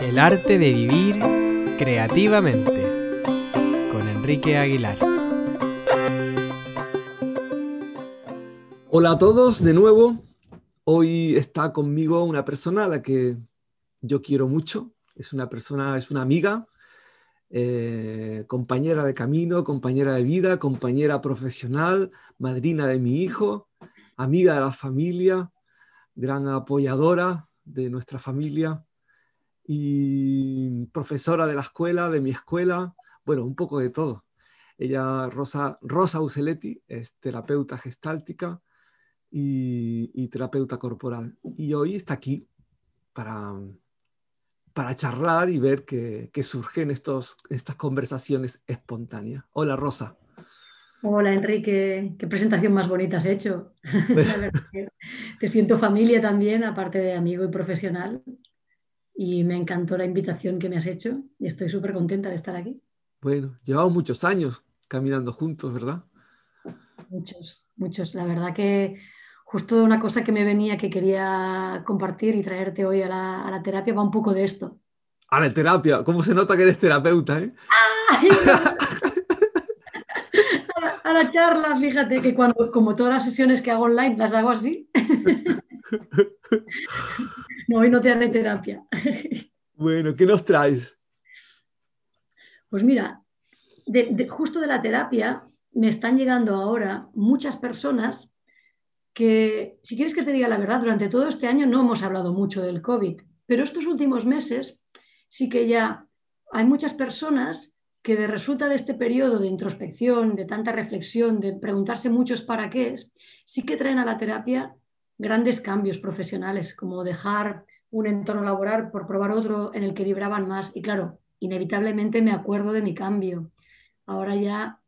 El arte de vivir creativamente con Enrique Aguilar. Hola a todos de nuevo. Hoy está conmigo una persona a la que yo quiero mucho. Es una persona, es una amiga, eh, compañera de camino, compañera de vida, compañera profesional, madrina de mi hijo, amiga de la familia, gran apoyadora de nuestra familia y profesora de la escuela, de mi escuela, bueno, un poco de todo. Ella, Rosa, Rosa Useletti, es terapeuta gestáltica y, terapeuta corporal. Y hoy está aquí para, para charlar y ver qué, surgen estos, estas conversaciones espontáneas. Hola, Rosa. Hola Enrique, qué presentación más bonita has hecho. te siento familia también, aparte de amigo y profesional. Y me encantó la invitación que me has hecho y estoy súper contenta de estar aquí. Bueno, llevamos muchos años caminando juntos, ¿verdad? Muchos, muchos. La verdad que justo una cosa que me venía que quería compartir y traerte hoy a la, terapia va un poco de esto. A la terapia, ¿cómo se nota que eres terapeuta? Eh? a, la, charla, fíjate que cuando, como todas las sesiones que hago online, las hago así. no, hoy no te haré terapia. bueno, ¿qué nos traes? Pues mira, justo de la terapia me están llegando ahora muchas personas que, si quieres que te diga la verdad, durante todo este año no hemos hablado mucho del COVID, pero estos últimos meses sí que ya hay muchas personas que de resulta de este periodo de introspección, de tanta reflexión, de preguntarse muchos para qué es, sí que traen a la terapia grandes cambios profesionales, como dejar un entorno laboral por probar otro en el que vibraban más. Y claro, inevitablemente me acuerdo de mi cambio. Ahora ya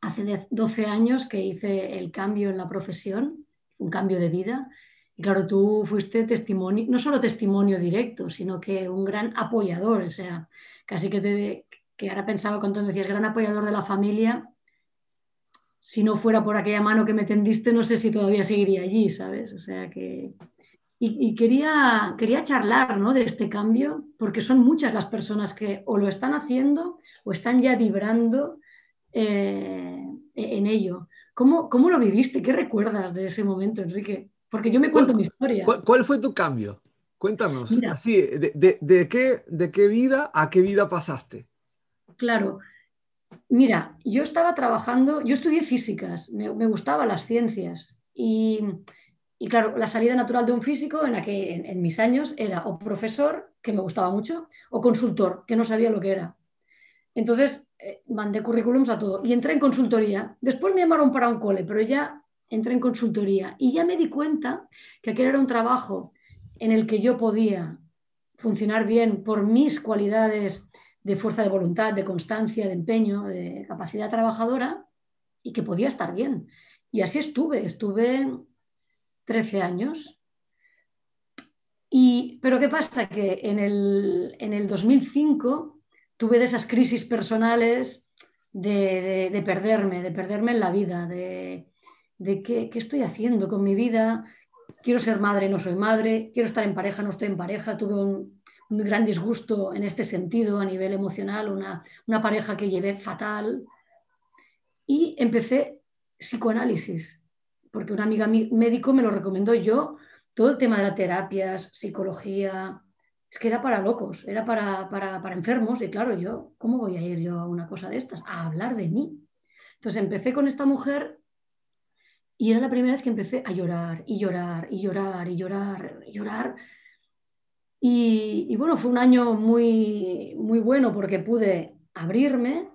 hace 12 años que hice el cambio en la profesión un cambio de vida. Y claro, tú fuiste testimonio, no solo testimonio directo, sino que un gran apoyador, o sea, casi que, te, que ahora pensaba cuando me decías gran apoyador de la familia, si no fuera por aquella mano que me tendiste, no sé si todavía seguiría allí, ¿sabes? O sea que... Y, quería, quería charlar ¿no? de este cambio, porque son muchas las personas que o lo están haciendo o están ya vibrando eh, en ello. ¿Cómo, lo viviste? ¿Qué recuerdas de ese momento, Enrique? Porque yo me cuento mi historia. ¿Cuál, fue tu cambio? Cuéntanos. Así, de, qué, ¿De qué vida a qué vida pasaste? Claro. Mira, yo estaba trabajando, yo estudié físicas, me, gustaban las ciencias y, claro, la salida natural de un físico en la que en, mis años era o profesor, que me gustaba mucho, o consultor, que no sabía lo que era. Entonces, eh, mandé currículums a todo y entré en consultoría. Después me llamaron para un cole, pero ya entré en consultoría y ya me di cuenta que aquel era un trabajo en el que yo podía funcionar bien por mis cualidades de fuerza de voluntad, de constancia, de empeño, de capacidad trabajadora y que podía estar bien. Y así estuve, estuve 13 años. Y, pero ¿qué pasa? Que en el, en el 2005 tuve de esas crisis personales de, perderme, de perderme en la vida, de, qué, estoy haciendo con mi vida, quiero ser madre, no soy madre, quiero estar en pareja, no estoy en pareja, tuve un, gran disgusto en este sentido a nivel emocional, una, una pareja que llevé fatal y empecé psicoanálisis, porque una amiga médico me lo recomendó yo, todo el tema de las terapias, psicología, es que era para locos, era para, para, enfermos y claro, yo, ¿cómo voy a ir yo a una cosa de estas? A hablar de mí. Entonces empecé con esta mujer y era la primera vez que empecé a llorar y llorar y llorar y llorar y llorar. Y, bueno, fue un año muy, muy bueno porque pude abrirme,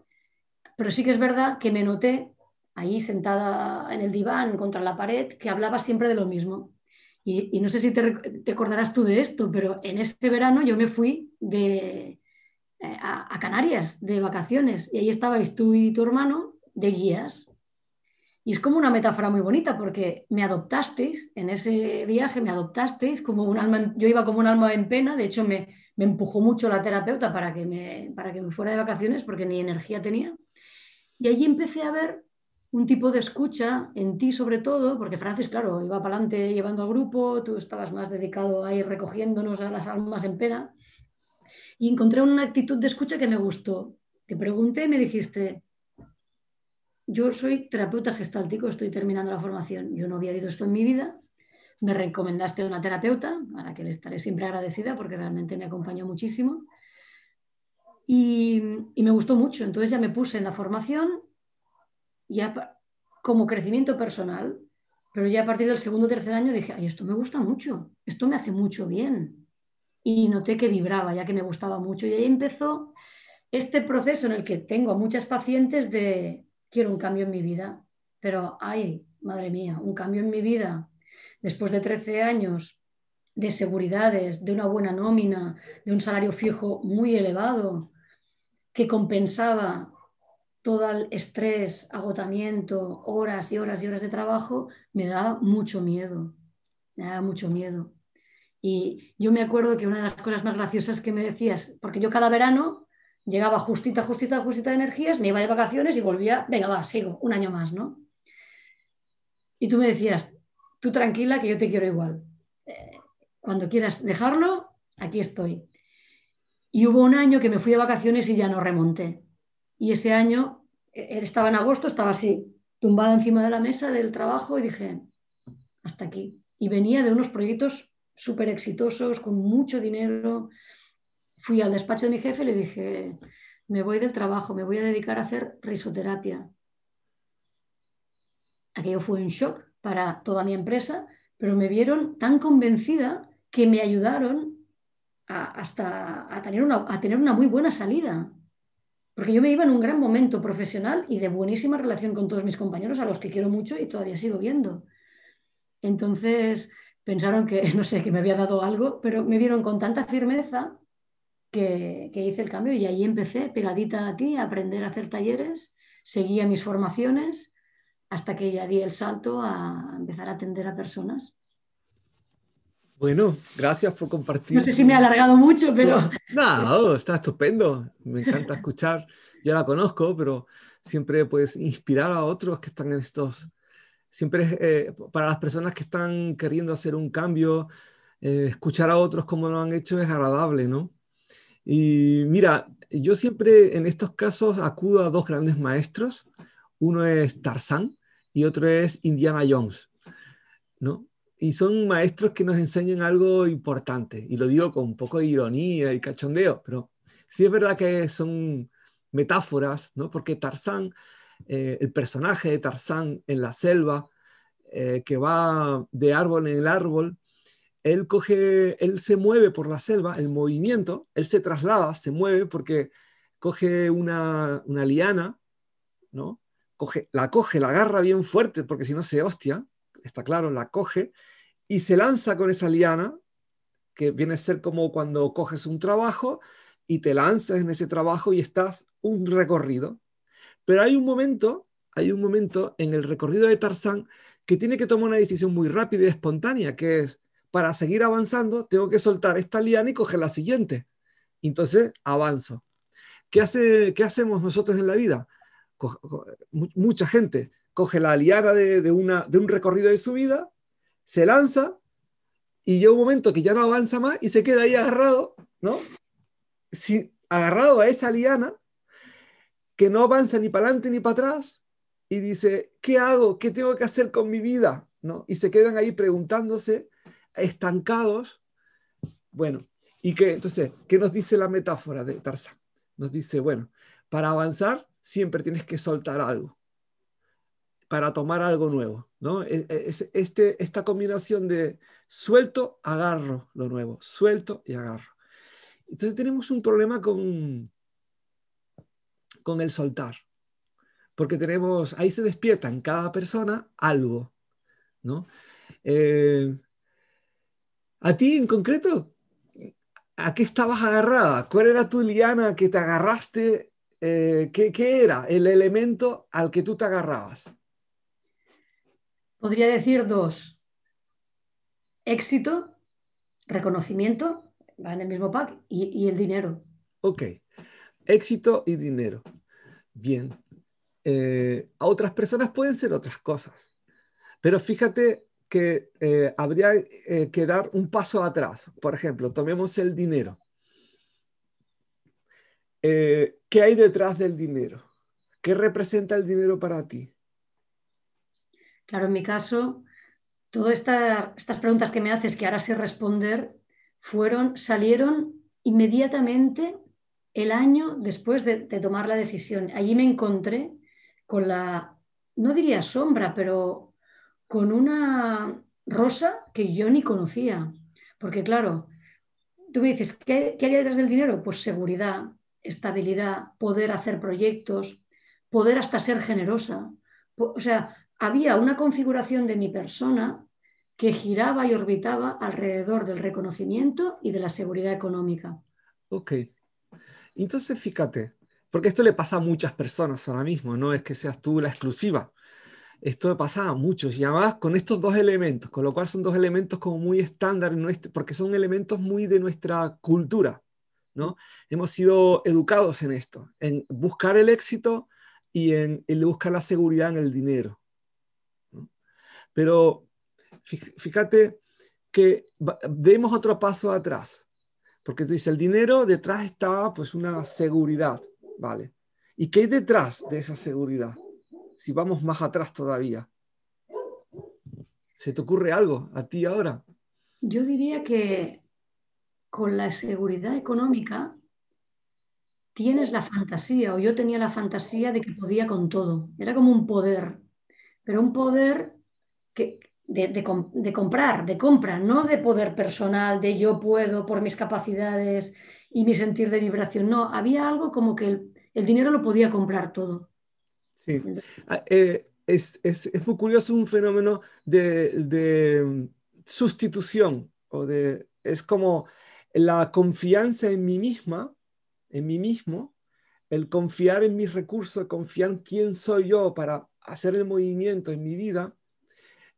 pero sí que es verdad que me noté ahí sentada en el diván contra la pared que hablaba siempre de lo mismo. Y, no sé si te, acordarás tú de esto, pero en ese verano yo me fui de, eh, a, Canarias de vacaciones y ahí estabais tú y tu hermano de guías. Y es como una metáfora muy bonita porque me adoptasteis en ese viaje, me adoptasteis como un alma, yo iba como un alma en pena, de hecho me, me empujó mucho la terapeuta para que, me, para que me fuera de vacaciones porque ni energía tenía. Y allí empecé a ver un tipo de escucha en ti sobre todo, porque Francis, claro, iba para adelante llevando al grupo, tú estabas más dedicado a ir recogiéndonos a las almas en pena, y encontré una actitud de escucha que me gustó. Te pregunté y me dijiste, yo soy terapeuta gestáltico, estoy terminando la formación, yo no había oído esto en mi vida, me recomendaste a una terapeuta, a la que le estaré siempre agradecida porque realmente me acompañó muchísimo. Y, me gustó mucho. Entonces ya me puse en la formación ya como crecimiento personal, pero ya a partir del segundo o tercer año dije, ay, esto me gusta mucho, esto me hace mucho bien. Y noté que vibraba, ya que me gustaba mucho. Y ahí empezó este proceso en el que tengo a muchas pacientes de, quiero un cambio en mi vida, pero, ay, madre mía, un cambio en mi vida después de 13 años de seguridades, de una buena nómina, de un salario fijo muy elevado, que compensaba todo el estrés, agotamiento, horas y horas y horas de trabajo, me daba mucho miedo, me daba mucho miedo. Y yo me acuerdo que una de las cosas más graciosas que me decías, porque yo cada verano llegaba justita, justita, justita de energías, me iba de vacaciones y volvía, venga, va, sigo, un año más, ¿no? Y tú me decías, tú tranquila que yo te quiero igual. Eh, cuando quieras dejarlo, aquí estoy. Y hubo un año que me fui de vacaciones y ya no remonté. Y ese año, e, estaba en agosto, estaba así, tumbada encima de la mesa del trabajo y dije, hasta aquí. Y venía de unos proyectos súper exitosos, con mucho dinero. Fui al despacho de mi jefe y le dije, me voy del trabajo, me voy a dedicar a hacer risoterapia. Aquello fue un shock para toda mi empresa, pero me vieron tan convencida que me ayudaron a, hasta a tener, una, a tener una muy buena salida. Porque yo me iba en un gran momento profesional y de buenísima relación con todos mis compañeros, a los que quiero mucho y todavía sigo viendo. Entonces pensaron que, no sé, que me había dado algo, pero me vieron con tanta firmeza que, que hice el cambio y ahí empecé, pegadita a ti, a aprender a hacer talleres, seguía mis formaciones hasta que ya di el salto a empezar a atender a personas. Bueno, gracias por compartir. No sé si me ha alargado mucho, pero... No, está estupendo. Me encanta escuchar. Yo la conozco, pero siempre puedes inspirar a otros que están en estos... Siempre eh, para las personas que están queriendo hacer un cambio, eh, escuchar a otros como lo han hecho es agradable, ¿no? Y mira, yo siempre en estos casos acudo a dos grandes maestros. Uno es Tarzán, y otro es Indiana Jones, ¿no? Y son maestros que nos enseñan algo importante, y lo digo con un poco de ironía y cachondeo, pero sí es verdad que son metáforas, ¿no? Porque Tarzán, eh, el personaje de Tarzán en la selva, eh, que va de árbol en el árbol, él coge, él se mueve por la selva, el movimiento, él se traslada, se mueve porque coge una, una liana, ¿no? la coge, la agarra bien fuerte, porque si no se hostia, está claro, la coge, y se lanza con esa liana, que viene a ser como cuando coges un trabajo y te lanzas en ese trabajo y estás un recorrido. Pero hay un momento, hay un momento en el recorrido de Tarzán que tiene que tomar una decisión muy rápida y espontánea, que es, para seguir avanzando, tengo que soltar esta liana y coger la siguiente. Entonces, avanzo. ¿Qué, hace, ¿Qué hacemos nosotros en la vida? mucha gente coge la aliada de, una, de un recorrido de su vida, se lanza y llega un momento que ya no avanza más y se queda ahí agarrado, ¿no? Si, agarrado a esa liana que no avanza ni para adelante ni para atrás y dice, ¿qué hago? ¿Qué tengo que hacer con mi vida? ¿No? Y se quedan ahí preguntándose, estancados. Bueno, y que entonces, ¿qué nos dice la metáfora de Tarzán? Nos dice, bueno, para avanzar siempre tienes que soltar algo para tomar algo nuevo, ¿no? E, e, es, este, esta combinación de suelto, agarro lo nuevo, suelto y agarro. Entonces tenemos un problema con, con el soltar, porque tenemos, ahí se despierta en cada persona algo, ¿no? Eh, a ti en concreto, ¿a qué estabas agarrada? ¿Cuál era tu liana que te agarraste eh, ¿qué, era el elemento al que tú te agarrabas? Podría decir dos. Éxito, reconocimiento, va en el mismo pack, y, el dinero. Ok, éxito y dinero. Bien. eh, a otras personas pueden ser otras cosas. Pero fíjate que eh, habría eh, que dar un paso atrás. Por ejemplo, tomemos el dinero. ¿Qué hay detrás del dinero? ¿Qué representa el dinero para ti? Claro, en mi caso, todas estas preguntas que me haces, que ahora sé responder, fueron, salieron inmediatamente el año después de, tomar la decisión. Allí me encontré con la, no diría sombra, pero con una rosa que yo ni conocía. Porque claro, tú me dices, ¿qué, qué hay detrás del dinero? Pues seguridad, estabilidad, poder hacer proyectos, poder hasta ser generosa. O sea, había una configuración de mi persona que giraba y orbitaba alrededor del reconocimiento y de la seguridad económica. Ok. Entonces, fíjate, porque esto le pasa a muchas personas ahora mismo, no es que seas tú la exclusiva. Esto pasa a muchos y además con estos dos elementos, con lo cual son dos elementos como muy estándar, porque son elementos muy de nuestra cultura, ¿no? Hemos sido educados en esto, en buscar el éxito y en, buscar la seguridad en el dinero. Pero fíjate que demos otro paso atrás. Porque tú dices, el dinero detrás está pues una seguridad, ¿vale? ¿Y qué hay detrás de esa seguridad? Si vamos más atrás todavía. ¿Se te ocurre algo a ti ahora? Yo diría que con la seguridad económica tienes la fantasía, o yo tenía la fantasía de que podía con todo. Era como un poder, pero un poder que, de, comprar, de compra, no de poder personal, de yo puedo por mis capacidades y mi sentir de vibración. No, había algo como que el, dinero lo podía comprar todo. Sí, ah, eh, es, muy curioso un fenómeno de, mm, sustitución, o de, es como la confianza en mí misma, en mí mismo, el confiar en mis recursos, confiar en quién soy yo para hacer el movimiento en mi vida,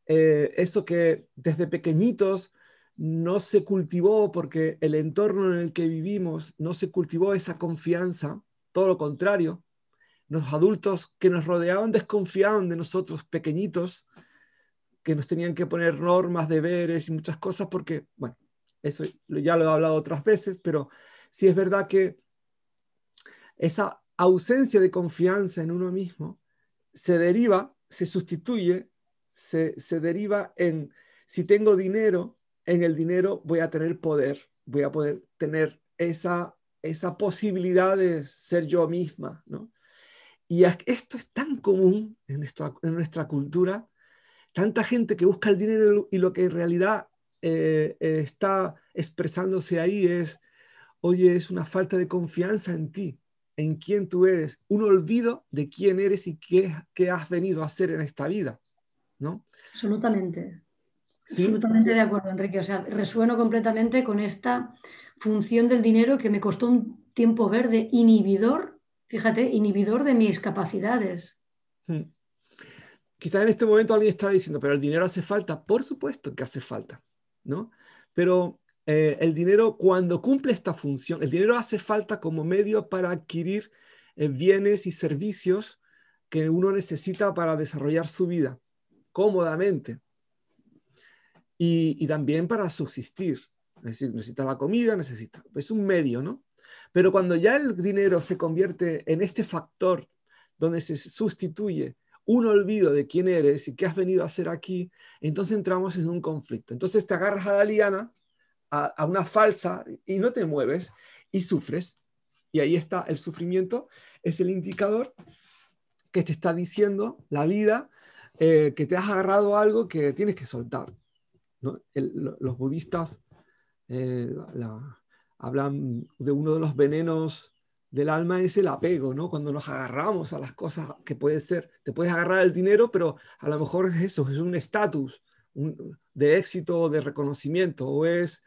eh, eso que desde pequeñitos no se cultivó porque el entorno en el que vivimos no se cultivó esa confianza, todo lo contrario, los adultos que nos rodeaban desconfiaban de nosotros pequeñitos, que nos tenían que poner normas, deberes y muchas cosas porque, bueno, eso ya lo he hablado otras veces, pero sí es verdad que esa ausencia de confianza en uno mismo se deriva, se sustituye se, deriva en, si tengo dinero, en el dinero voy a tener poder, voy a poder tener esa, esa posibilidad de ser yo misma, ¿no? Y esto es tan común en nuestra, en nuestra cultura, tanta gente que busca el dinero y lo que en realidad eh, eh, está expresándose ahí es, oye, es una falta de confianza en ti, en quién tú eres, un olvido de quién eres y qué, qué has venido a hacer en esta vida. ¿no? Absolutamente. Absolutamente de acuerdo, Enrique. O sea, resueno completamente con esta función del dinero que me costó un tiempo ver de inhibidor, fíjate, inhibidor de mis capacidades. Hmm. Quizás en este momento alguien está diciendo, pero el dinero hace falta. Por supuesto que hace falta, ¿no? Pero eh, el dinero, cuando cumple esta función, el dinero hace falta como medio para adquirir eh, bienes y servicios que uno necesita para desarrollar su vida cómodamente. Y, también para subsistir. Es decir, necesita la comida, necesita. Es un medio, ¿no? Pero cuando ya el dinero se convierte en este factor donde se sustituye un olvido de quién eres y qué has venido a hacer aquí, entonces entramos en un conflicto. Entonces te agarras a la liana, a, una falsa, y no te mueves y sufres. Y ahí está el sufrimiento, es el indicador que te está diciendo la vida eh, que te has agarrado algo que tienes que soltar. los budistas eh, hablan de uno de los venenos del alma es el apego, ¿no? Cuando nos agarramos a las cosas que puede ser, te puedes agarrar el dinero, pero a lo mejor es eso, es un estatus de éxito de reconocimiento, o es,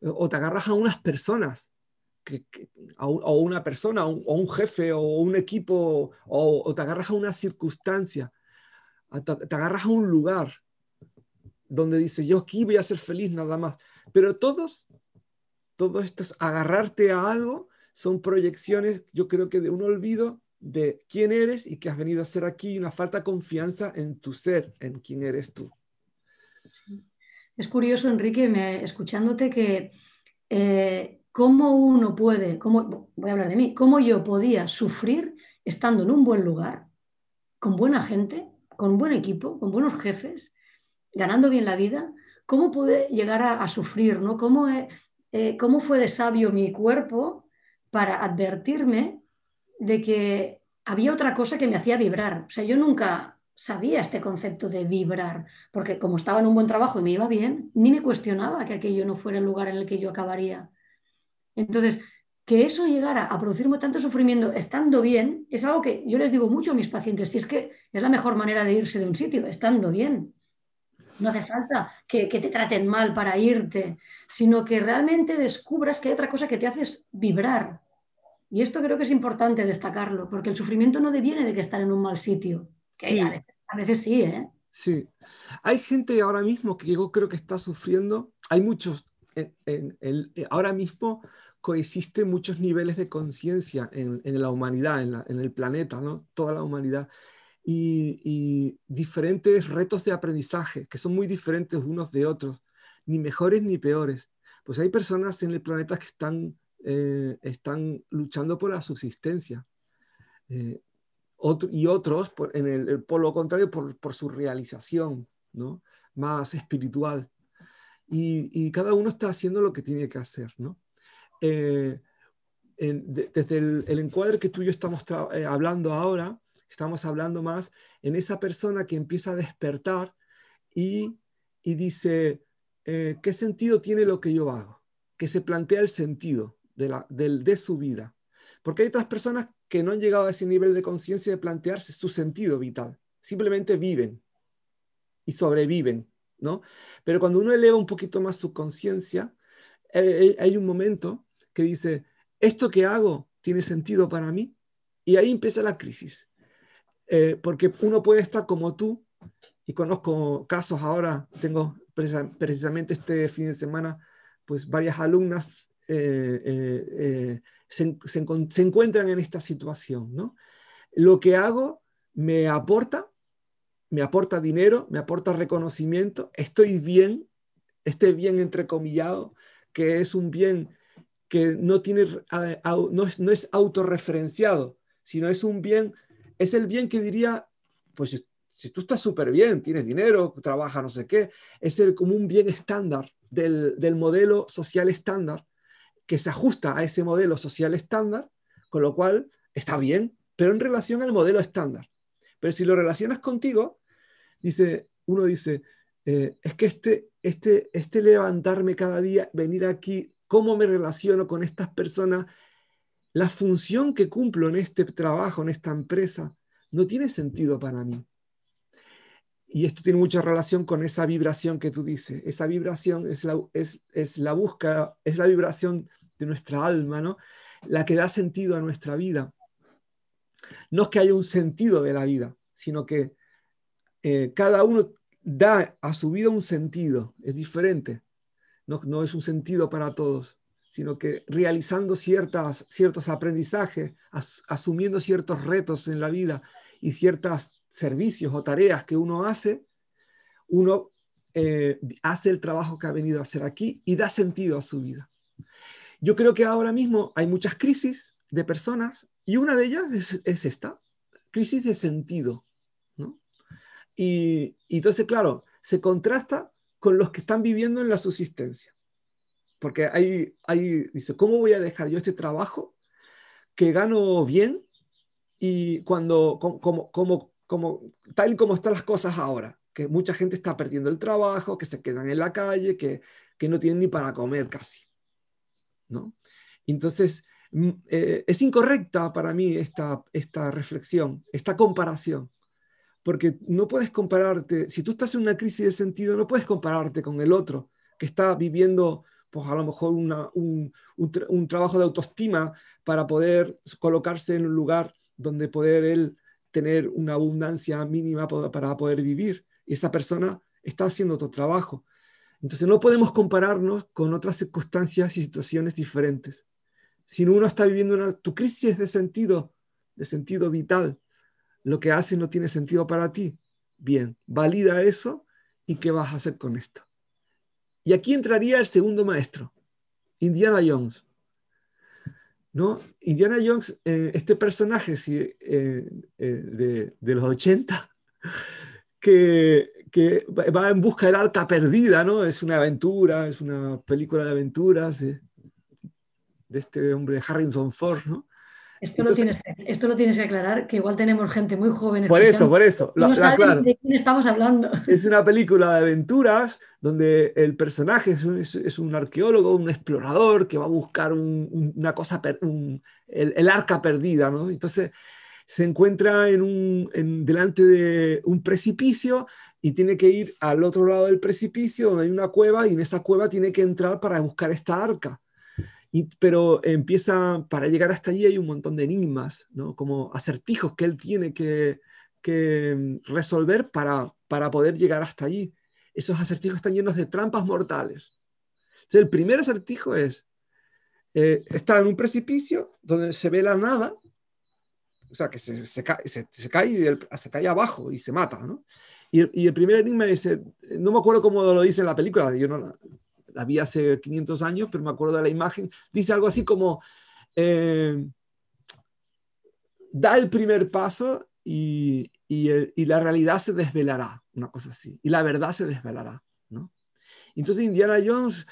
o te agarras a unas personas, que, o una persona, o un jefe, o un equipo, o, o te agarras a una circunstancia te agarras a un lugar donde dices, yo aquí voy a ser feliz nada más. Pero todos, todos estos agarrarte a algo son proyecciones, yo creo que de un olvido de quién eres y qué has venido a hacer aquí, una falta de confianza en tu ser, en quién eres tú. Es curioso, Enrique, me, escuchándote que eh, cómo uno puede, cómo, voy a hablar de mí, cómo yo podía sufrir estando en un buen lugar, con buena gente, con un buen equipo, con buenos jefes, ganando bien la vida, cómo pude llegar a, sufrir, ¿no? ¿Cómo, ¿Cómo fue de sabio mi cuerpo para advertirme de que había otra cosa que me hacía vibrar? O sea, yo nunca sabía este concepto de vibrar, porque como estaba en un buen trabajo y me iba bien, ni me cuestionaba que aquello no fuera el lugar en el que yo acabaría. Entonces, que eso llegara a producirme tanto sufrimiento estando bien, es algo que yo les digo mucho a mis pacientes, si es que es la mejor manera de irse de un sitio, estando bien. No hace falta que, que te traten mal para irte, sino que realmente descubras que hay otra cosa que te hace vibrar. Y esto creo que es importante destacarlo, porque el sufrimiento no deviene de que estar en un mal sitio, sí. a, veces, sí, ¿eh? Sí. Hay gente ahora mismo que yo creo que está sufriendo. Hay muchos. En, el, ahora mismo coexisten muchos niveles de conciencia en, la humanidad, en, el planeta, ¿no? Toda la humanidad. Y, diferentes retos de aprendizaje que son muy diferentes unos de otros, ni mejores ni peores. Pues hay personas en el planeta que están, eh, están luchando por la subsistencia. Eh, y otros en el, polo contrario por, su realización ¿no? más espiritual. Y, cada uno está haciendo lo que tiene que hacer. ¿no? Eh, desde el, encuadre que tú y yo estamos eh, hablando ahora, estamos hablando más en esa persona que empieza a despertar y, y dice, eh, ¿qué sentido tiene lo que yo hago? Que se plantea el sentido de, la, de su vida. Porque hay otras personas que no han llegado a ese nivel de conciencia de plantearse su sentido vital. Simplemente viven y sobreviven, ¿no? Pero cuando uno eleva un poquito más su conciencia, eh, eh, hay un momento que dice, ¿esto que hago tiene sentido para mí? Y ahí empieza la crisis. Eh, porque uno puede estar como tú, y conozco casos ahora, tengo precisamente este fin de semana, pues varias alumnas se, encuentran en esta situación. ¿no? Lo que hago me aporta, me aporta dinero, me aporta reconocimiento, estoy bien, este bien entrecomillado, que es un bien que no, tiene, no, es, no es autorreferenciado, sino es un bien, es el bien que diría, pues si tú estás súper bien, tienes dinero, trabajas no sé qué, es el, como un bien estándar del, del modelo social estándar que se ajusta a ese modelo social estándar, con lo cual está bien, pero en relación al modelo estándar. Pero si lo relacionas contigo, dice, uno dice, eh, es que este, este, este levantarme cada día, venir aquí, cómo me relaciono con estas personas, la función que cumplo en este trabajo, en esta empresa, no tiene sentido para mí. Y esto tiene mucha relación con esa vibración que tú dices. Esa vibración es la, es, es la búsqueda, es la vibración de nuestra alma, ¿no? La que da sentido a nuestra vida. No es que haya un sentido de la vida, sino que eh, cada uno da a su vida un sentido, es diferente. No, no es un sentido para todos, sino que realizando ciertas, ciertos aprendizajes, asumiendo ciertos retos en la vida y ciertos servicios o tareas que uno hace, uno eh, hace el trabajo que ha venido a hacer aquí y da sentido a su vida. Yo creo que ahora mismo hay muchas crisis de personas y una de ellas es, esta, crisis de sentido. ¿no? Y, entonces, claro, se contrasta con los que están viviendo en la subsistencia. Porque hay, hay, dice, ¿cómo voy a dejar yo este trabajo que gano bien y cuando, como, como, como, tal y como están las cosas ahora? Que mucha gente está perdiendo el trabajo, que se quedan en la calle, que, que no tienen ni para comer casi. ¿no? Entonces, mm, eh, es incorrecta para mí esta, esta reflexión, esta comparación, porque no puedes compararte, si tú estás en una crisis de sentido, no puedes compararte con el otro que está viviendo, pues a lo mejor un, un, trabajo de autoestima para poder colocarse en un lugar donde poder él tener una abundancia mínima para poder vivir. Y esa persona está haciendo otro trabajo. Entonces no podemos compararnos con otras circunstancias y situaciones diferentes. Si uno está viviendo una, tu crisis de sentido de sentido vital, lo que haces no tiene sentido para ti. Bien, valida eso y qué vas a hacer con esto. Y aquí entraría el segundo maestro, Indiana Jones. ¿No? Indiana Jones, eh, este personaje eh, eh, de, los 80, que, que, va en busca del arca perdida, ¿no? Es una aventura, es una película de aventuras de, de este hombre Harrison Ford, ¿no? Esto, lo tienes, esto lo tienes que aclarar, que igual tenemos gente muy joven. Por eso, por eso. no saben de quién estamos hablando. Es una película de aventuras donde el personaje es un, arqueólogo, un explorador que va a buscar una cosa, el, arca perdida, ¿no? Entonces se encuentra en un, delante de un precipicio y tiene que ir al otro lado del precipicio donde hay una cueva y en esa cueva tiene que entrar para buscar esta arca pero empieza, para llegar hasta allí hay un montón de enigmas, ¿no? como acertijos que él tiene que, que resolver para, para poder llegar hasta allí. Esos acertijos están llenos de trampas mortales. Entonces, el primer acertijo es, eh, está en un precipicio donde se ve la nada, o sea, que se, se, cae, se, se cae, se cae abajo y se mata, ¿no? Y el, y el, primer enigma dice, no me acuerdo cómo lo dice en la película, yo no, la vi hace 500 años, pero me acuerdo de la imagen, dice algo así como, eh, da el primer paso y, y, la realidad se desvelará, una cosa así, y la verdad se desvelará, ¿no? Entonces Indiana Jones,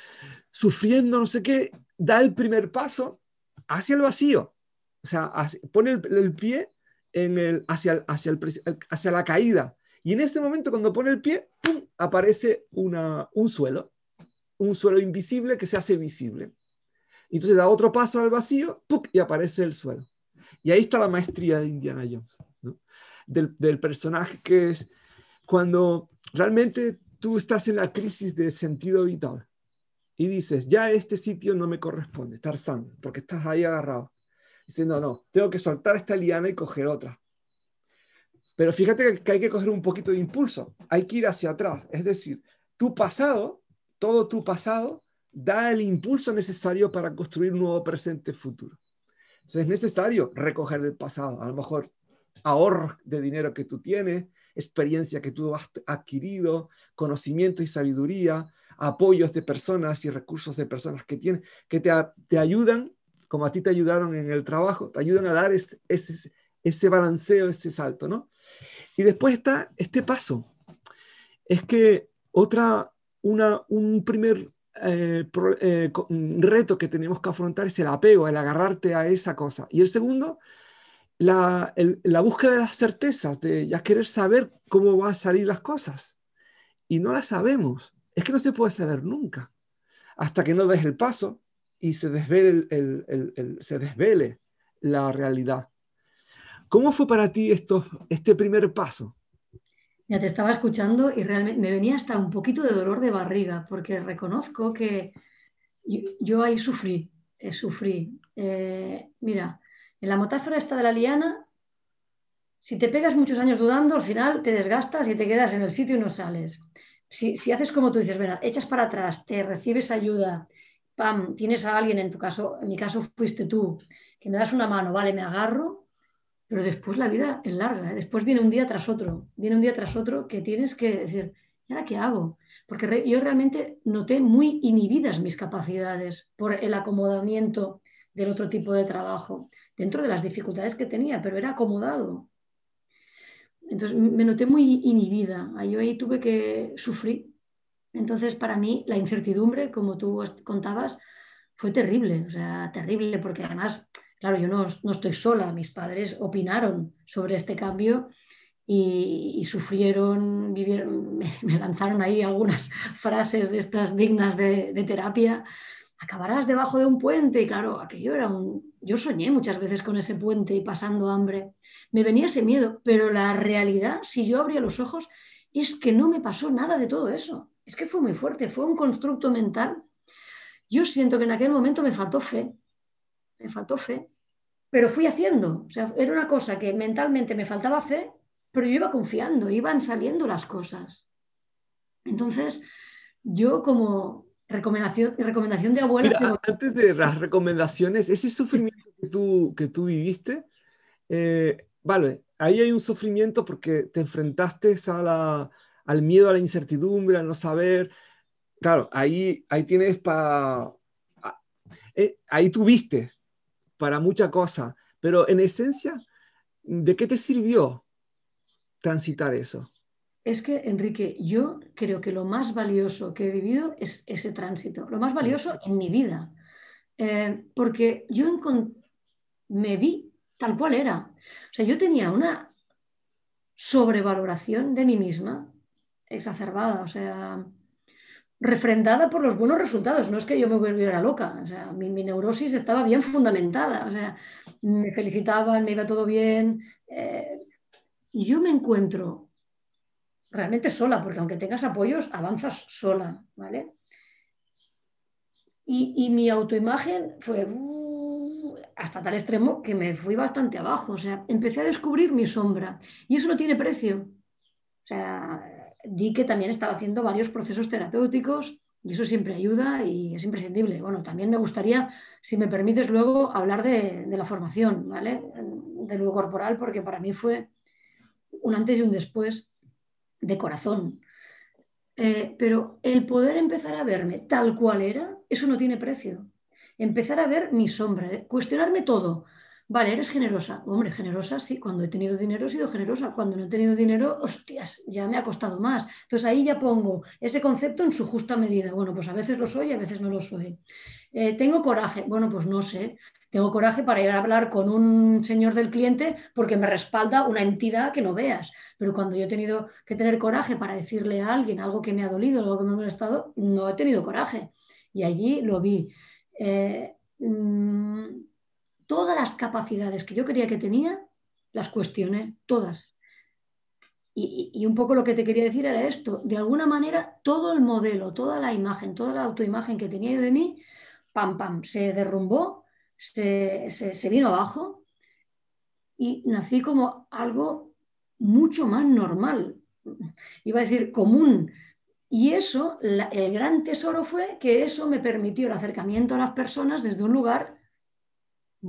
sufriendo no sé qué, da el primer paso hacia el vacío, o sea, pone el, pie en el, hacia, hacia, el, hacia la caída, y en ese momento cuando pone el pie, aparece una, un suelo, un suelo invisible que se hace visible. Entonces da otro paso al vacío y aparece el suelo. Y ahí está la maestría de Indiana Jones, del, personaje que es cuando realmente tú estás en la crisis de sentido vital y dices, ya este sitio no me corresponde, Tarzán, porque estás ahí agarrado. Diciendo, no, tengo que soltar esta liana y coger otra. Pero fíjate que hay que coger un poquito de impulso, hay que ir hacia atrás. Es decir, tu pasado todo tu pasado da el impulso necesario para construir un nuevo presente futuro. Entonces es necesario recoger el pasado, a lo mejor ahorros de dinero que tú tienes, experiencia que tú has adquirido, conocimiento y sabiduría, apoyos de personas y recursos de personas que tienes, que te, te ayudan, como a ti te ayudaron en el trabajo, te ayudan a dar ese, ese, ese balanceo, ese salto, ¿no? Y después está este paso. Es que otra, un primer eh, eh, reto que tenemos que afrontar es el apego, el agarrarte a esa cosa. Y el segundo, la, búsqueda de las certezas, de ya querer saber cómo van a salir las cosas. Y no las sabemos. Es que no se puede saber nunca. Hasta que no des el paso y se desvele, se desvele la realidad. ¿Cómo fue para ti esto, este primer paso? Ya te estaba escuchando y realmente me venía hasta un poquito de dolor de barriga, porque reconozco que yo, ahí sufrí, eh, sufrí. Eh, mira, en la metáfora esta de la liana, si te pegas muchos años dudando, al final te desgastas y te quedas en el sitio y no sales. Si, si haces como tú dices, echas para atrás, te recibes ayuda, pam, tienes a alguien, en tu caso, en mi caso fuiste tú, que me das una mano, vale, me agarro, pero después la vida es larga, ¿eh? después viene un día tras otro, viene un día tras otro que tienes que decir, ¿y ahora qué hago? Porque yo realmente noté muy inhibidas mis capacidades por el acomodamiento del otro tipo de trabajo, dentro de las dificultades que tenía, pero era acomodado. Entonces me noté muy inhibida, yo ahí tuve que sufrir. Entonces para mí la incertidumbre, como tú contabas, fue terrible, o sea, terrible, porque además Claro, yo no, estoy sola, mis padres opinaron sobre este cambio y, sufrieron, vivieron, me, lanzaron ahí algunas frases de estas dignas de, terapia. Acabarás debajo de un puente y claro, aquello era un... Yo soñé muchas veces con ese puente y pasando hambre. Me venía ese miedo, pero la realidad, si yo abría los ojos, es que no me pasó nada de todo eso. Es que fue muy fuerte, fue un constructo mental. Yo siento que en aquel momento me faltó fe, me faltó fe, pero fui haciendo. O sea, era una cosa que mentalmente me faltaba fe, pero yo iba confiando, iban saliendo las cosas. Entonces, yo como recomendación, recomendación de abuela... antes de las recomendaciones, ese sufrimiento que tú, que tú viviste, eh, vale, ahí hay un sufrimiento porque te enfrentaste al miedo, a la incertidumbre, al no saber. Claro, ahí, ahí tienes para... Eh, ahí tuviste para mucha cosa, pero en esencia, ¿de qué te sirvió transitar eso? Es que, Enrique, yo creo que lo más valioso que he vivido es ese tránsito, lo más valioso en mi vida, eh, porque yo me vi tal cual era. O sea, yo tenía una sobrevaloración de mí misma exacerbada, o sea, refrendada por los buenos resultados. No es que yo me volviera loca, o sea, mi, neurosis estaba bien fundamentada, o sea, me felicitaban, me iba todo bien. Eh, y yo me encuentro realmente sola, porque aunque tengas apoyos, avanzas sola, ¿vale? Y, mi autoimagen fue uh, hasta tal extremo que me fui bastante abajo, o sea, empecé a descubrir mi sombra y eso no tiene precio. O sea, di que también estaba haciendo varios procesos terapéuticos y eso siempre ayuda y es imprescindible. Bueno, también me gustaría, si me permites luego, hablar de, la formación, ¿vale? De lo corporal, porque para mí fue un antes y un después de corazón. Eh, pero el poder empezar a verme tal cual era, eso no tiene precio. Empezar a ver mi sombra, cuestionarme todo. Vale, eres generosa. Hombre, generosa sí, cuando he tenido dinero he sido generosa. Cuando no he tenido dinero, hostias, ya me ha costado más. Entonces ahí ya pongo ese concepto en su justa medida. Bueno, pues a veces lo soy, a veces no lo soy. Eh, tengo coraje. Bueno, pues no sé. Tengo coraje para ir a hablar con un señor del cliente porque me respalda una entidad que no veas. Pero cuando yo he tenido que tener coraje para decirle a alguien algo que me ha dolido, algo que me ha molestado, no he tenido coraje. Y allí lo vi. Eh, mm, todas las capacidades que yo creía que tenía, las cuestioné, todas. Y, un poco lo que te quería decir era esto, de alguna manera todo el modelo, toda la imagen, toda la autoimagen que tenía yo de mí, pam, pam, se derrumbó, se, se vino abajo y nací como algo mucho más normal, iba a decir común. Y eso, el gran tesoro fue que eso me permitió el acercamiento a las personas desde un lugar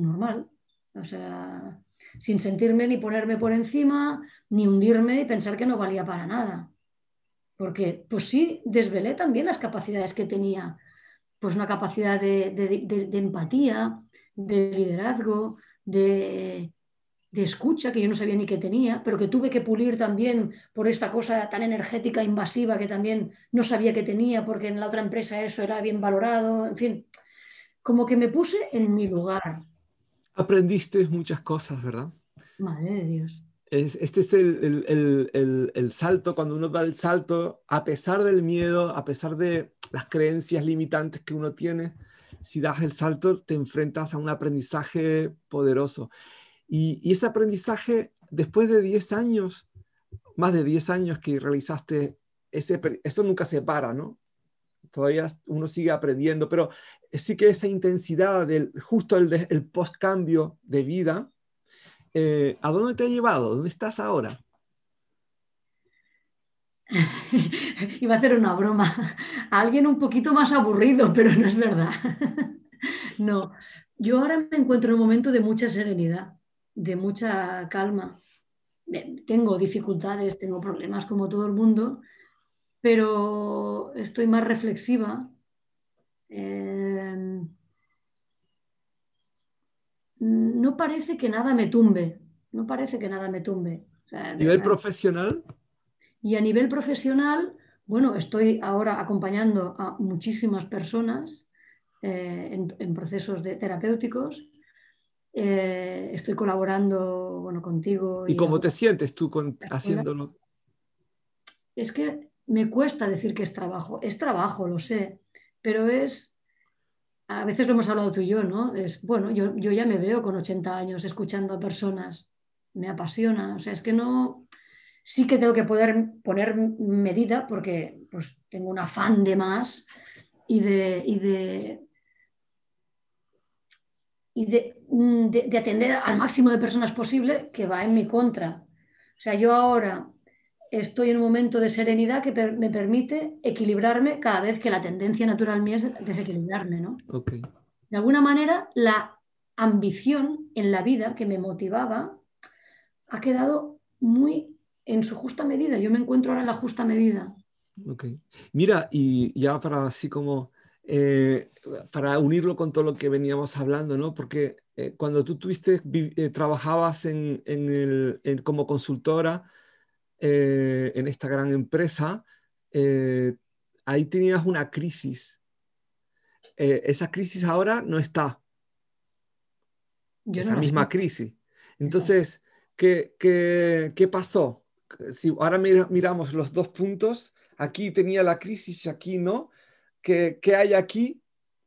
normal. O sea, sin sentirme ni ponerme por encima, ni hundirme y pensar que no valía para nada. Porque, pues sí, desvelé también las capacidades que tenía. Pues una capacidad de, empatía, de liderazgo, de, de escucha que yo no sabía ni que tenía, pero que tuve que pulir también por esta cosa tan energética, invasiva, que también no sabía que tenía, porque en la otra empresa eso era bien valorado, en fin, como que me puse en mi lugar. Aprendiste muchas cosas, ¿verdad? Madre de Dios. este es el, salto, cuando uno da el salto, a pesar del miedo, a pesar de las creencias limitantes que uno tiene, si das el salto, te enfrentas a un aprendizaje poderoso. Y, ese aprendizaje, después de 10 años, más de 10 años que realizaste, ese, eso nunca se para, ¿no? Todavía uno sigue aprendiendo, pero sí que esa intensidad del justo el, el post-cambio de vida, eh, ¿a dónde te ha llevado? ¿Dónde estás ahora? Iba a hacer una broma. Alguien un poquito más aburrido, pero no es verdad. No, yo ahora me encuentro en un momento de mucha serenidad, de mucha calma. Tengo dificultades, tengo problemas como todo el mundo, pero estoy más reflexiva. Em, no parece que nada me tumbe, no parece que nada me tumbe. ¿A nivel profesional? Y a nivel profesional, bueno, estoy ahora acompañando a muchísimas personas eh, en, procesos de, terapéuticos. Eh, estoy colaborando bueno, contigo. ¿Y, cómo te sientes tú haciéndolo? Es que me cuesta decir que es trabajo. Es trabajo, lo sé, pero es, a veces lo hemos hablado tú y yo, ¿no? Es, bueno, yo, yo ya me veo con 80 años escuchando a personas, me apasiona, o sea, es que no, sí que tengo que poder poner medida porque pues tengo un afán de más y de, y de, y de, mm, de atender al máximo de personas posible que va en mi contra. O sea, yo ahora estoy en un momento de serenidad que me permite equilibrarme cada vez que la tendencia natural mía es desequilibrarme. ¿no? Okay. De alguna manera, la ambición en la vida que me motivaba ha quedado muy en su justa medida. Yo me encuentro ahora en la justa medida. Ok. Mira, y ya para así como, eh, para unirlo con todo lo que veníamos hablando, ¿no? Porque eh, cuando tú tuviste, eh, trabajabas en, el, como consultora en esta gran empresa, ahí tenías una crisis. esa crisis ahora no está. esa misma crisis. Entonces, ¿qué, qué, qué pasó? Si ahora miramos los dos puntos, aquí tenía la crisis, aquí no. ¿Qué, qué hay aquí?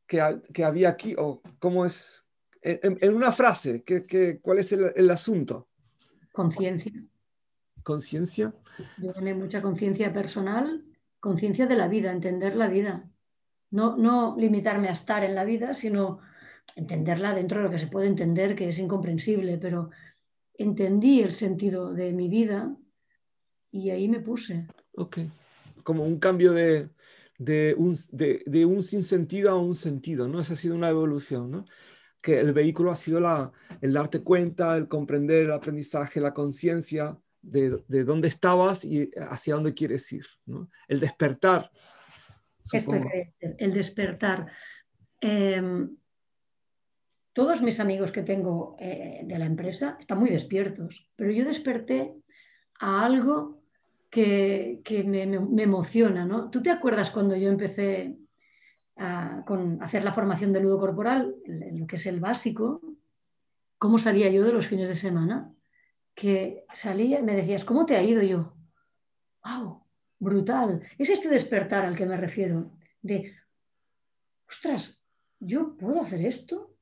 ¿Qué, ¿Qué, había aquí? ¿O cómo es? En, en una frase, ¿qué, qué, cuál es el, el asunto? Conciencia. ¿Conciencia? Yo tengo mucha conciencia personal, conciencia de la vida, entender la vida. No, no limitarme a estar en la vida, sino entenderla dentro de lo que se puede entender, que es incomprensible, pero entendí el sentido de mi vida y ahí me puse. Ok como un cambio de, de, un, de, de, un sinsentido a un sentido, ¿no? Esa ha sido una evolución, ¿no? Que el vehículo ha sido la, el darte cuenta, el comprender el aprendizaje, la conciencia de, de, dónde estabas y hacia dónde quieres ir, ¿no? El despertar. Esto es el despertar. Eh, todos mis amigos que tengo eh, de la empresa están muy despiertos, pero yo desperté a algo que, me, emociona. ¿no? ¿Tú te acuerdas cuando yo empecé a con hacer la formación de nudo corporal, lo que es el básico? ¿Cómo salía yo de los fines de semana? Que salía, me decías, ¿cómo te ha ido yo? ¡Wow! Brutal. Es este despertar al que me refiero. De, ostras, ¿yo puedo hacer esto?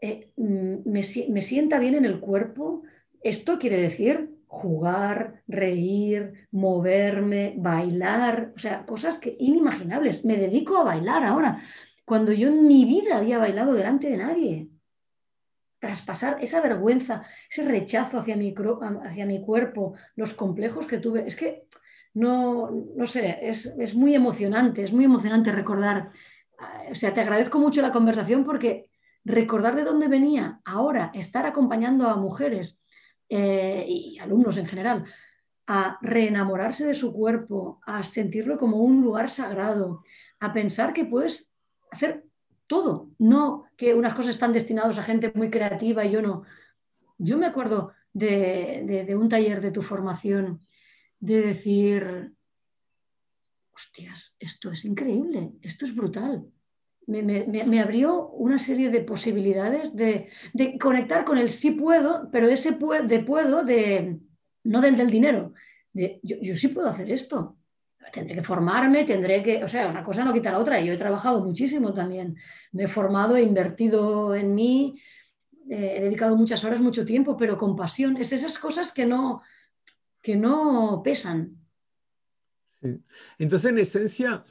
Eh, mm, me, me sienta bien en el cuerpo. Esto quiere decir jugar, reír, moverme, bailar, o sea, cosas que inimaginables. Me dedico a bailar ahora, cuando yo en mi vida había bailado delante de nadie. Traspasar esa vergüenza, ese rechazo hacia mi, cuerpo, los complejos que tuve. Es que no, no sé, es, es muy emocionante, es muy emocionante recordar. O sea, te agradezco mucho la conversación porque recordar de dónde venía ahora, estar acompañando a mujeres eh, y alumnos en general, a reenamorarse de su cuerpo, a sentirlo como un lugar sagrado, a pensar que puedes hacer todo, no que unas cosas están destinadas a gente muy creativa y yo no. Yo me acuerdo de, de un taller de tu formación, de decir, hostias, esto es increíble, esto es brutal me, abrió una serie de posibilidades de, conectar con el sí puedo, pero ese de puedo, de, no del del dinero, de yo, sí puedo hacer esto. Tendré que formarme, tendré que, o sea, una cosa no quita la otra. Yo he trabajado muchísimo también. Me he formado, he invertido en mí, eh, he dedicado muchas horas, mucho tiempo, pero con pasión. Es esas cosas que no, que no pesan. Entonces, en esencia,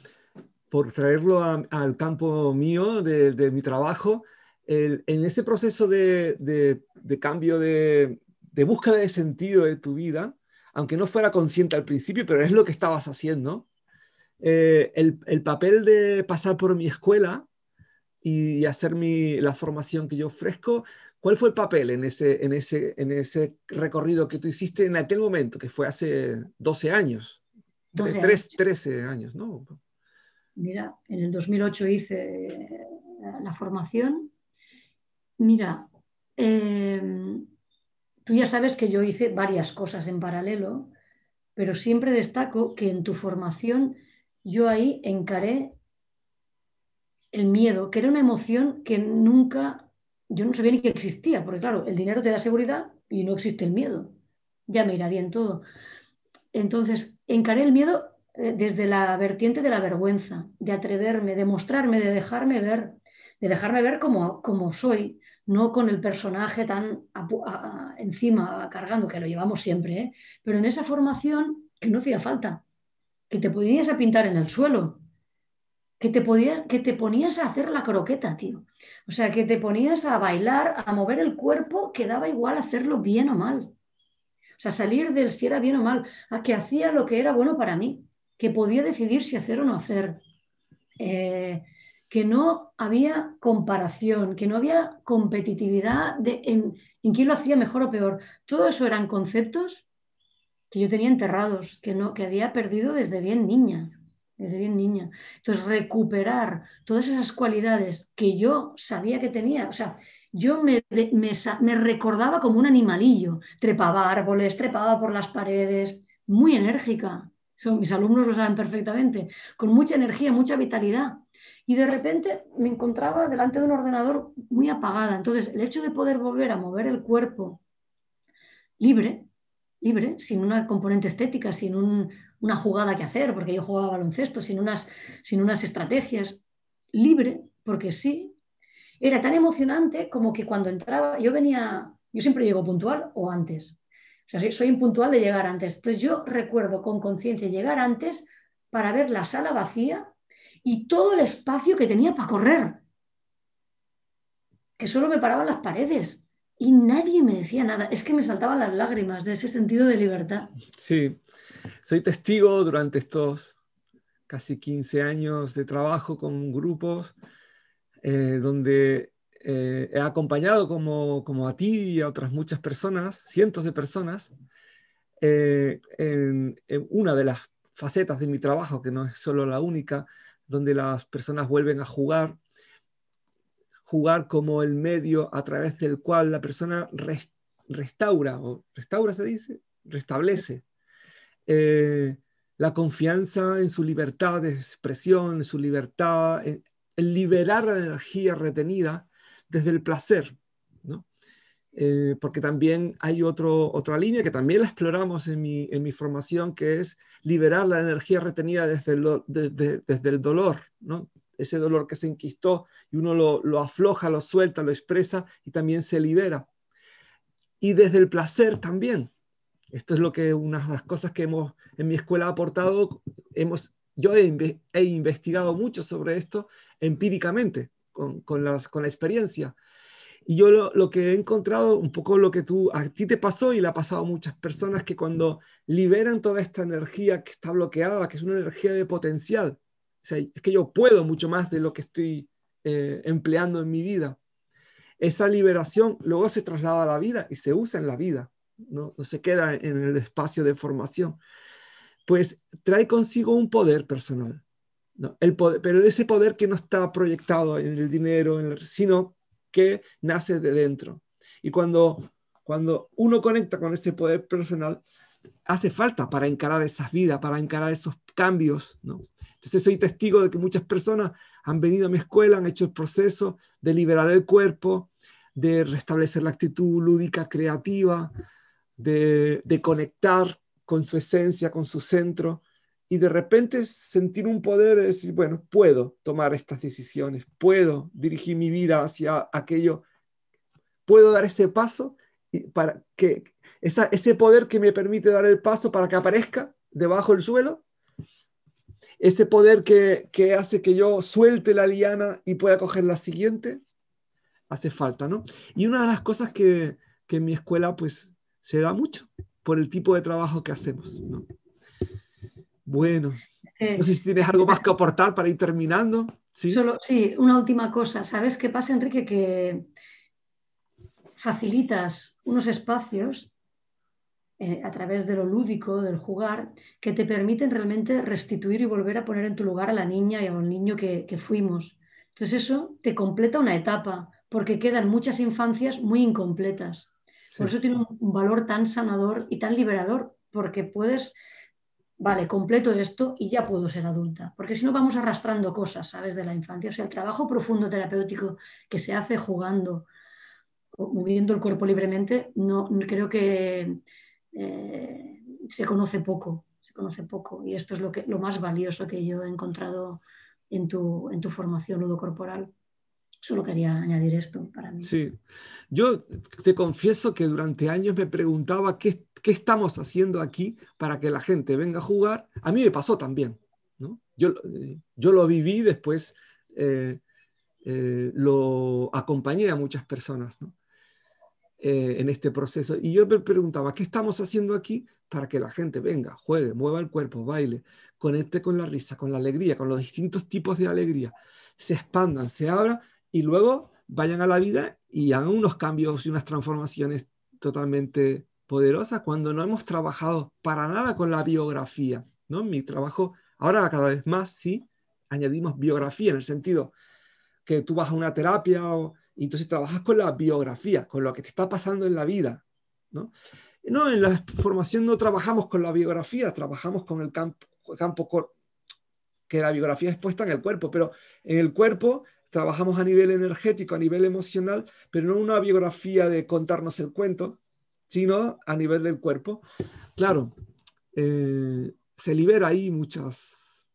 por traerlo al campo mío de, mi trabajo, en ese proceso de, cambio de, búsqueda de sentido de tu vida, aunque no fuera consciente al principio, pero es lo que estabas haciendo, eh, el, papel de pasar por mi escuela y hacer mi, la formación que yo ofrezco, ¿cuál fue el papel en ese, en, ese, en ese recorrido que tú hiciste en aquel momento, que fue hace 12 años? 13 años, ¿no? Mira, en el 2008 hice la formación. Mira, em, tú ya sabes que yo hice varias cosas en paralelo, pero siempre destaco que en tu formación yo ahí encaré el miedo, que era una emoción que nunca, yo no sabía ni que existía, porque claro, el dinero te da seguridad y no existe el miedo. Ya me irá bien todo. Entonces, encaré el miedo eh, desde la vertiente de la vergüenza, de atreverme, de mostrarme, de dejarme ver, de dejarme ver como, como soy, no con el personaje tan encima cargando, que lo llevamos siempre, ¿eh? pero en esa formación que no hacía falta, que te podías a pintar en el suelo, que te, podía, que te ponías a hacer la croqueta, tío. O sea, que te ponías a bailar, a mover el cuerpo, que daba igual hacerlo bien o mal. O sea, salir del si era bien o mal, a que hacía lo que era bueno para mí que podía decidir si hacer o no hacer, eh, que no había comparación, que no había competitividad de, en quién lo hacía mejor o peor. Todo eso eran conceptos que yo tenía enterrados, que, no, que había perdido desde bien niña, desde bien niña. Entonces, recuperar todas esas cualidades que yo sabía que tenía, o sea, yo me, me, recordaba como un animalillo, trepaba árboles, trepaba por las paredes, muy enérgica. Mis alumnos lo saben perfectamente, con mucha energía, mucha vitalidad. Y de repente me encontraba delante de un ordenador muy apagada. Entonces, el hecho de poder volver a mover el cuerpo libre, libre, sin una componente estética, sin una jugada que hacer, porque yo jugaba baloncesto, sin unas, sin unas estrategias, libre, porque sí, era tan emocionante como que cuando entraba, yo venía, yo siempre llego puntual o antes. O sea, soy impuntual de llegar antes. Entonces yo recuerdo con conciencia llegar antes para ver la sala vacía y todo el espacio que tenía para correr. Que solo me paraban las paredes y nadie me decía nada. Es que me saltaban las lágrimas de ese sentido de libertad. Sí, soy testigo durante estos casi 15 años de trabajo con grupos eh, donde eh, he acompañado como, como, a ti y a otras muchas personas, cientos de personas, eh, en, en, una de las facetas de mi trabajo, que no es solo la única, donde las personas vuelven a jugar jugar como el medio a través del cual la persona restaura, o restaura se dice, restablece eh, la confianza en su libertad de expresión, en su libertad, en, liberar la energía retenida desde el placer. Eh, porque también hay otro, otra línea que también la exploramos en mi, en mi formación, que es liberar la energía retenida desde el, desde el dolor, ¿no? ese dolor que se enquistó y uno lo, afloja, lo suelta, lo expresa y también se libera. Y desde el placer también. Esto es lo que una de las cosas que hemos en mi escuela aportado. Hemos, yo he, he investigado mucho sobre esto empíricamente, con, con, las, con la experiencia. Y yo lo, lo, que he encontrado, un poco lo que tú, a ti te pasó y le ha pasado a muchas personas, que cuando liberan toda esta energía que está bloqueada, que es una energía de potencial, es que yo puedo mucho más de lo que estoy eh, empleando en mi vida. Esa liberación luego se traslada a la vida y se usa en la vida, no, se queda en el espacio de formación. Pues trae consigo un poder personal, el poder, pero ese poder que no está proyectado en el dinero, sino que nace de dentro. Y cuando, cuando uno conecta con ese poder personal, hace falta para encarar esas vidas, para encarar esos cambios, ¿no? Entonces soy testigo de que muchas personas han venido a mi escuela, han hecho el proceso de liberar el cuerpo, de restablecer la actitud lúdica, creativa, de, conectar con su esencia, con su centro, y de repente sentir un poder de decir, bueno, puedo tomar estas decisiones, puedo dirigir mi vida hacia aquello, puedo dar ese paso para que ese poder que me permite dar el paso para que aparezca debajo del suelo, ese poder que, hace que yo suelte la liana y pueda coger la siguiente, hace falta, ¿no? Y una de las cosas que, en mi escuela pues se da mucho por el tipo de trabajo que hacemos, ¿no? Bueno, no sé si tienes algo más que aportar para ir terminando. Sí, Solo, sí una última cosa. ¿Sabes qué pasa, Enrique? Que facilitas unos espacios eh, a través de lo lúdico, del jugar, que te permiten realmente restituir y volver a poner en tu lugar a la niña y a un niño que, fuimos. Entonces eso te completa una etapa, porque quedan muchas infancias muy incompletas. Por eso tiene un valor tan sanador y tan liberador, porque puedes, vale, completo esto y ya puedo ser adulta, porque si no vamos arrastrando cosas, ¿sabes? De la infancia. O sea, el trabajo profundo terapéutico que se hace jugando, moviendo el cuerpo libremente, no creo que eh, se conoce poco, se conoce poco. Y esto es lo, que, lo más valioso que yo he encontrado en tu, en tu formación ludocorporal. Solo quería añadir esto para mí. Sí, yo te confieso que durante años me preguntaba qué, qué estamos haciendo aquí para que la gente venga a jugar. A mí me pasó también, ¿no? Yo, yo lo viví, después eh, eh, lo acompañé a muchas personas, ¿no? Eh, en este proceso. Y yo me preguntaba, ¿qué estamos haciendo aquí para que la gente venga, juegue, mueva el cuerpo, baile, conecte con la risa, con la alegría, con los distintos tipos de alegría, se expandan, se abran y luego vayan a la vida y hagan unos cambios y unas transformaciones totalmente poderosas cuando no hemos trabajado para nada con la biografía. ¿no? Mi trabajo, ahora cada vez más, sí, añadimos biografía en el sentido que tú vas a una terapia y entonces trabajas con la biografía, con lo que te está pasando en la vida. ¿no? no, en la formación no trabajamos con la biografía, trabajamos con el campo, campo que la biografía es puesta en el cuerpo, pero en el cuerpo trabajamos a nivel energético, a nivel emocional, pero no una biografía de contarnos el cuento, sino a nivel del cuerpo. Claro, eh, se libera ahí muchas...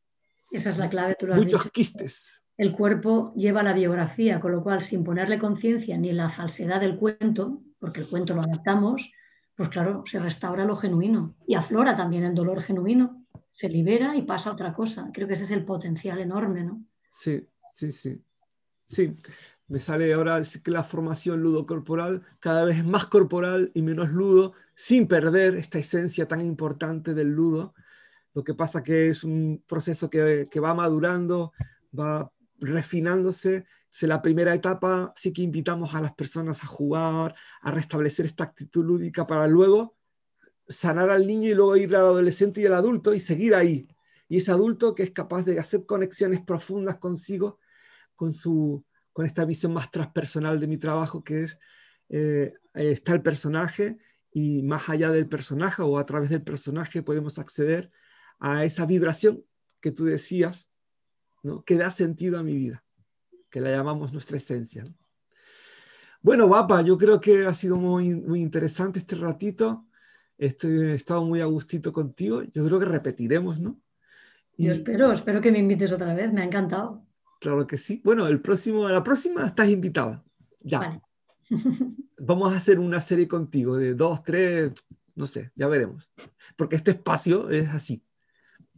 Esa es la clave, tú lo has Muchos quistes. El cuerpo lleva la biografía, con lo cual, sin ponerle conciencia ni la falsedad del cuento, porque el cuento lo adaptamos, pues claro, se restaura lo genuino y aflora también el dolor genuino, se libera y pasa a otra cosa. Creo que ese es el potencial enorme, ¿no? Sí, sí, sí. Sí, me sale ahora que la formación ludo-corporal cada vez es más corporal y menos ludo, sin perder esta esencia tan importante del ludo. Lo que pasa que es un proceso que, que va madurando, va refinándose. En la primera etapa sí que invitamos a las personas a jugar, a restablecer esta actitud lúdica para luego sanar al niño y luego ir al adolescente y al adulto y seguir ahí. Y ese adulto que es capaz de hacer conexiones profundas consigo con, su, con esta visión más transpersonal de mi trabajo, que es, eh, está el personaje y más allá del personaje o a través del personaje podemos acceder a esa vibración que tú decías, ¿no? que da sentido a mi vida, que la llamamos nuestra esencia. Bueno, guapa, yo creo que ha sido muy, muy interesante este ratito. Estoy, he estado muy a gustito contigo. Yo creo que repetiremos, ¿no? Yo espero, espero que me invites otra vez. Me ha encantado. Claro que sí. Bueno, el próximo, la próxima estás invitada. Ya. Vamos a hacer una serie contigo de dos, tres, no sé, ya veremos. Porque este espacio es así.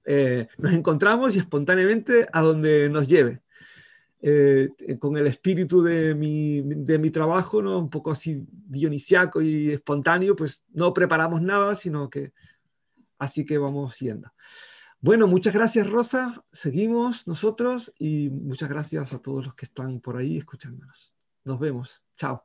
Eh, nos encontramos y espontáneamente a donde nos lleve. Eh, con el espíritu de mi, de mi, trabajo, ¿no? un poco así dionisiaco y espontáneo, pues no preparamos nada, sino que así que vamos yendo. Bueno, muchas gracias Rosa, seguimos nosotros y muchas gracias a todos los que están por ahí escuchándonos. Nos vemos, chao.